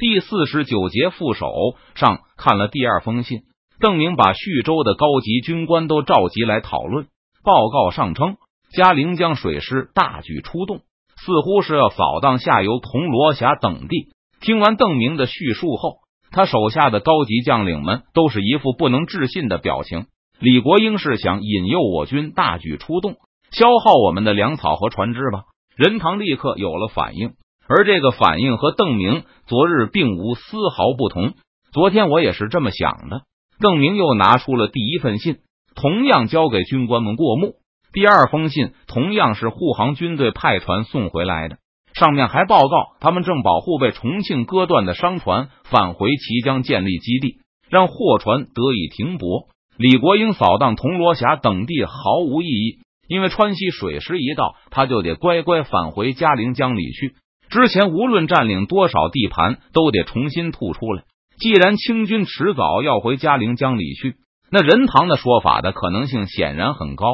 第四十九节副手上看了第二封信，邓明把徐州的高级军官都召集来讨论。报告上称，嘉陵江水师大举出动，似乎是要扫荡下游铜锣峡等地。听完邓明的叙述后，他手下的高级将领们都是一副不能置信的表情。李国英是想引诱我军大举出动，消耗我们的粮草和船只吧？任堂立刻有了反应。而这个反应和邓明昨日并无丝毫不同。昨天我也是这么想的。邓明又拿出了第一份信，同样交给军官们过目。第二封信同样是护航军队派船送回来的，上面还报告他们正保护被重庆割断的商船返回綦江建立基地，让货船得以停泊。李国英扫荡铜锣峡等地毫无意义，因为川西水师一到，他就得乖乖返回嘉陵江里去。之前无论占领多少地盘，都得重新吐出来。既然清军迟早要回嘉陵江里去，那任堂的说法的可能性显然很高。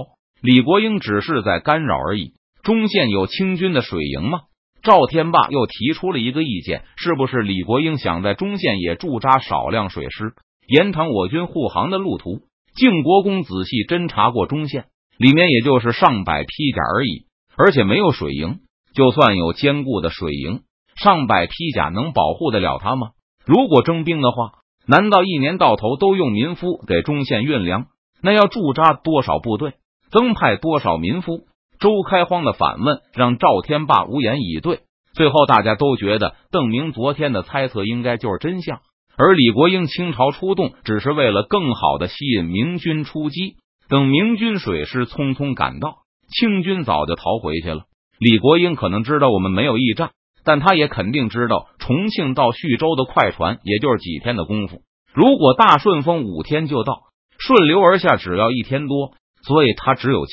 李国英只是在干扰而已。中线有清军的水营吗？赵天霸又提出了一个意见：是不是李国英想在中线也驻扎少量水师，延长我军护航的路途？靖国公仔细侦查过中线，里面也就是上百披甲而已，而且没有水营。就算有坚固的水营，上百披甲能保护得了他吗？如果征兵的话，难道一年到头都用民夫给中线运粮？那要驻扎多少部队，增派多少民夫？周开荒的反问让赵天霸无言以对。最后，大家都觉得邓明昨天的猜测应该就是真相，而李国英倾巢出动只是为了更好的吸引明军出击。等明军水师匆匆赶到，清军早就逃回去了。李国英可能知道我们没有驿站，但他也肯定知道重庆到徐州的快船也就是几天的功夫。如果大顺风五天就到，顺流而下只要一天多，所以他只有七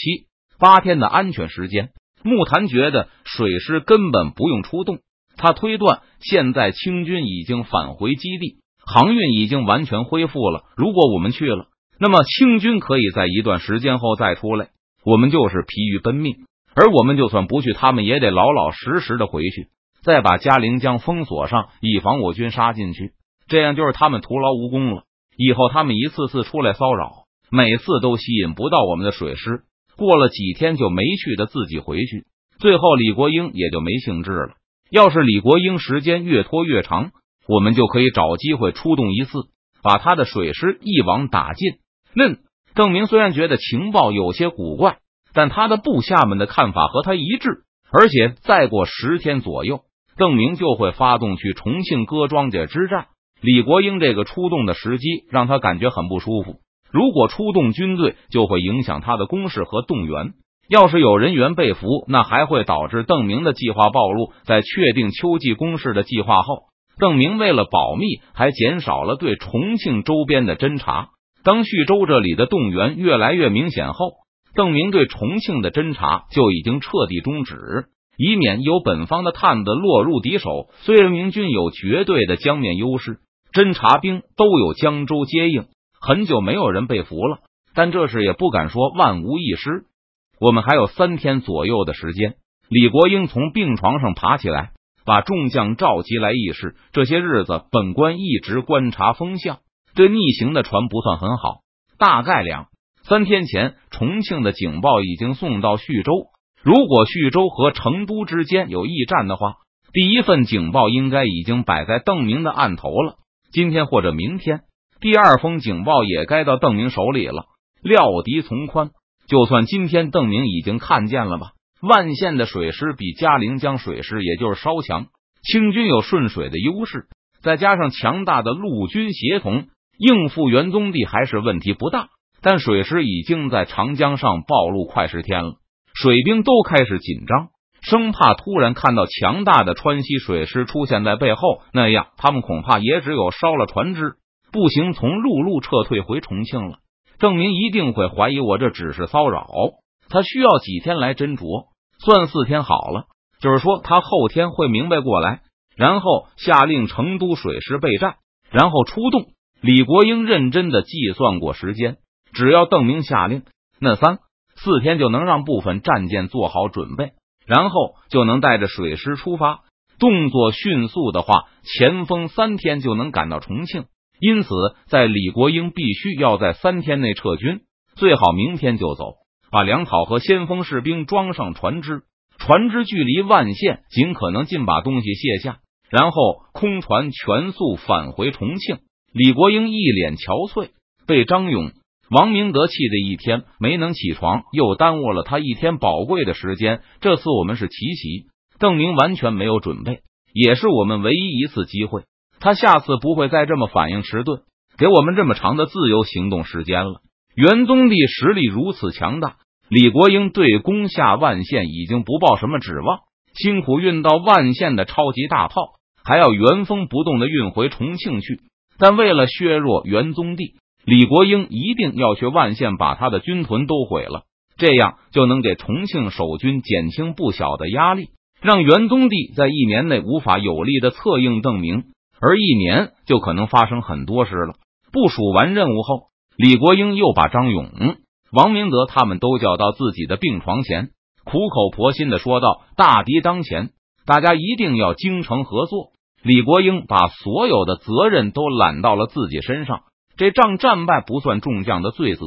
八天的安全时间。木檀觉得水师根本不用出动，他推断现在清军已经返回基地，航运已经完全恢复了。如果我们去了，那么清军可以在一段时间后再出来，我们就是疲于奔命。而我们就算不去，他们也得老老实实的回去，再把嘉陵江封锁上，以防我军杀进去。这样就是他们徒劳无功了。以后他们一次次出来骚扰，每次都吸引不到我们的水师。过了几天就没去的，自己回去。最后李国英也就没兴致了。要是李国英时间越拖越长，我们就可以找机会出动一次，把他的水师一网打尽。嫩邓明虽然觉得情报有些古怪。但他的部下们的看法和他一致，而且再过十天左右，邓明就会发动去重庆割庄稼之战。李国英这个出动的时机让他感觉很不舒服。如果出动军队，就会影响他的攻势和动员。要是有人员被俘，那还会导致邓明的计划暴露。在确定秋季攻势的计划后，邓明为了保密，还减少了对重庆周边的侦查。当徐州这里的动员越来越明显后。邓明对重庆的侦查就已经彻底终止，以免有本方的探子落入敌手。虽然明军有绝对的江面优势，侦察兵都有江州接应，很久没有人被俘了，但这事也不敢说万无一失。我们还有三天左右的时间。李国英从病床上爬起来，把众将召集来议事。这些日子，本官一直观察风向，对逆行的船不算很好，大概两。三天前，重庆的警报已经送到徐州。如果徐州和成都之间有驿站的话，第一份警报应该已经摆在邓明的案头了。今天或者明天，第二封警报也该到邓明手里了。料敌从宽，就算今天邓明已经看见了吧？万县的水师比嘉陵江水师也就是稍强，清军有顺水的优势，再加上强大的陆军协同，应付元宗帝还是问题不大。但水师已经在长江上暴露快十天了，水兵都开始紧张，生怕突然看到强大的川西水师出现在背后，那样他们恐怕也只有烧了船只，不行，从陆路撤退回重庆了。郑明一定会怀疑我这只是骚扰，他需要几天来斟酌，算四天好了。就是说，他后天会明白过来，然后下令成都水师备战，然后出动。李国英认真的计算过时间。只要邓明下令，那三四天就能让部分战舰做好准备，然后就能带着水师出发。动作迅速的话，前锋三天就能赶到重庆。因此，在李国英必须要在三天内撤军，最好明天就走，把粮草和先锋士兵装上船只，船只距离万县尽可能近，把东西卸下，然后空船全速返回重庆。李国英一脸憔悴，被张勇、王明德气的一天没能起床，又耽误了他一天宝贵的时间。这次我们是奇袭，邓明完全没有准备，也是我们唯一一次机会。他下次不会再这么反应迟钝，给我们这么长的自由行动时间了。元宗帝实力如此强大，李国英对攻下万县已经不抱什么指望。辛苦运到万县的超级大炮，还要原封不动的运回重庆去。但为了削弱元宗帝，李国英一定要去万县把他的军屯都毁了，这样就能给重庆守军减轻不小的压力，让元宗帝在一年内无法有力的策应邓明，而一年就可能发生很多事了。部署完任务后，李国英又把张勇、王明德他们都叫到自己的病床前，苦口婆心的说道：“大敌当前，大家一定要精诚合作。”李国英把所有的责任都揽到了自己身上，这仗战败不算众将的罪责，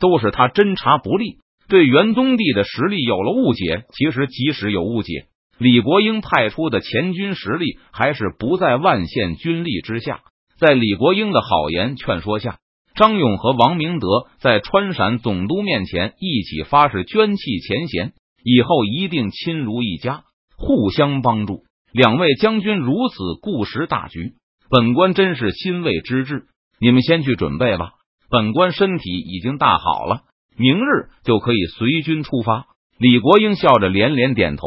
都是他侦查不力，对元宗帝的实力有了误解。其实即使有误解，李国英派出的前军实力还是不在万县军力之下。在李国英的好言劝说下，张勇和王明德在川陕总督面前一起发誓捐弃前嫌，以后一定亲如一家，互相帮助。两位将军如此顾实大局，本官真是欣慰之至。你们先去准备吧，本官身体已经大好了，明日就可以随军出发。李国英笑着连连点头，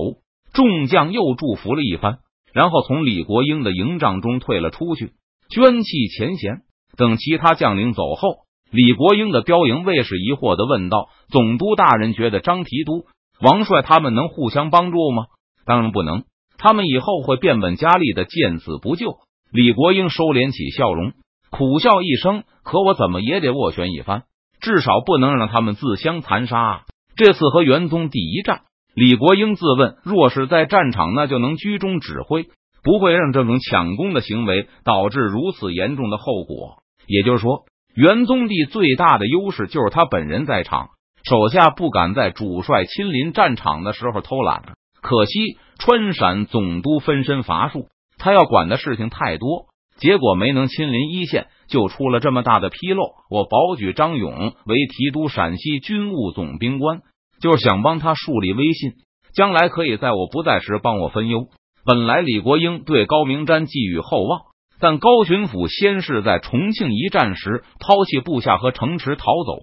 众将又祝福了一番，然后从李国英的营帐中退了出去，捐弃前嫌。等其他将领走后，李国英的标营卫士疑惑的问道：“总督大人觉得张提督、王帅他们能互相帮助吗？”“当然不能。”他们以后会变本加厉的见死不救。李国英收敛起笑容，苦笑一声：“可我怎么也得斡旋一番，至少不能让他们自相残杀。”啊这次和元宗第一战，李国英自问：若是在战场，那就能居中指挥，不会让这种抢攻的行为导致如此严重的后果。也就是说，元宗帝最大的优势就是他本人在场，手下不敢在主帅亲临战场的时候偷懒。可惜。川陕总督分身乏术，他要管的事情太多，结果没能亲临一线，就出了这么大的纰漏。我保举张勇为提督陕西军务总兵官，就是想帮他树立威信，将来可以在我不在时帮我分忧。本来李国英对高明瞻寄予厚望，但高巡抚先是在重庆一战时抛弃部下和城池逃走，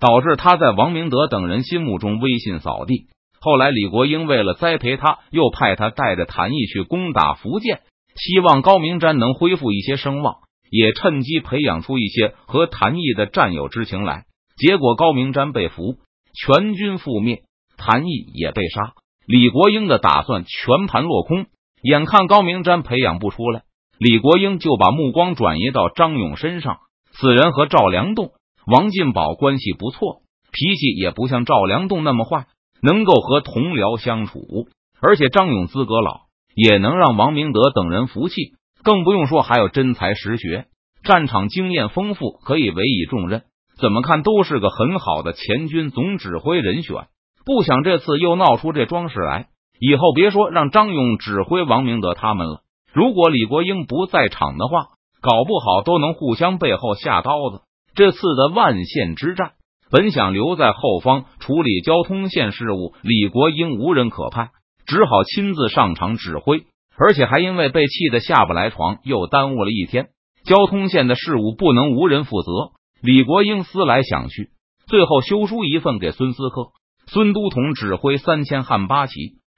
导致他在王明德等人心目中威信扫地。后来，李国英为了栽培他，又派他带着谭毅去攻打福建，希望高明瞻能恢复一些声望，也趁机培养出一些和谭毅的战友之情来。结果高明瞻被俘，全军覆灭，谭毅也被杀，李国英的打算全盘落空。眼看高明瞻培养不出来，李国英就把目光转移到张勇身上。此人和赵良栋、王进宝关系不错，脾气也不像赵良栋那么坏。能够和同僚相处，而且张勇资格老，也能让王明德等人服气。更不用说还有真才实学，战场经验丰富，可以委以重任。怎么看都是个很好的前军总指挥人选。不想这次又闹出这桩事来，以后别说让张勇指挥王明德他们了，如果李国英不在场的话，搞不好都能互相背后下刀子。这次的万县之战。本想留在后方处理交通线事务，李国英无人可派，只好亲自上场指挥，而且还因为被气得下不来床，又耽误了一天。交通线的事务不能无人负责，李国英思来想去，最后修书一份给孙思克、孙都统指挥三千汉八旗，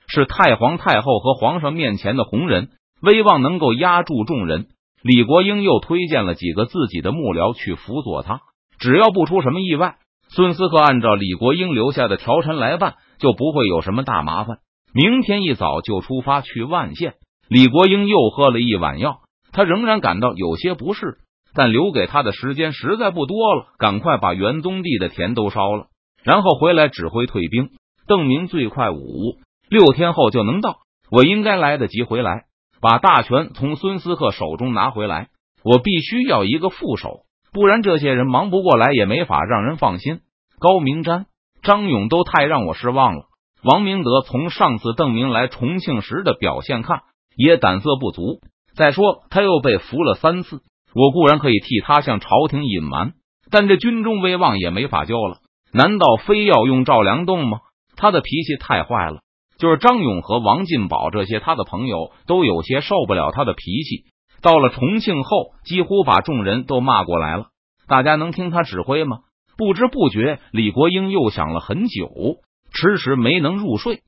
是太皇太后和皇上面前的红人，威望能够压住众人。李国英又推荐了几个自己的幕僚去辅佐他，只要不出什么意外。孙思克按照李国英留下的条陈来办，就不会有什么大麻烦。明天一早就出发去万县。李国英又喝了一碗药，他仍然感到有些不适，但留给他的时间实在不多了。赶快把元宗帝的田都烧了，然后回来指挥退兵。邓明最快五六天后就能到，我应该来得及回来。把大权从孙思克手中拿回来。我必须要一个副手，不然这些人忙不过来，也没法让人放心。高明瞻、张勇都太让我失望了。王明德从上次邓明来重庆时的表现看，也胆色不足。再说他又被俘了三次，我固然可以替他向朝廷隐瞒，但这军中威望也没法救了。难道非要用赵良栋吗？他的脾气太坏了。就是张勇和王进宝这些他的朋友都有些受不了他的脾气。到了重庆后，几乎把众人都骂过来了。大家能听他指挥吗？不知不觉，李国英又想了很久，迟迟没能入睡。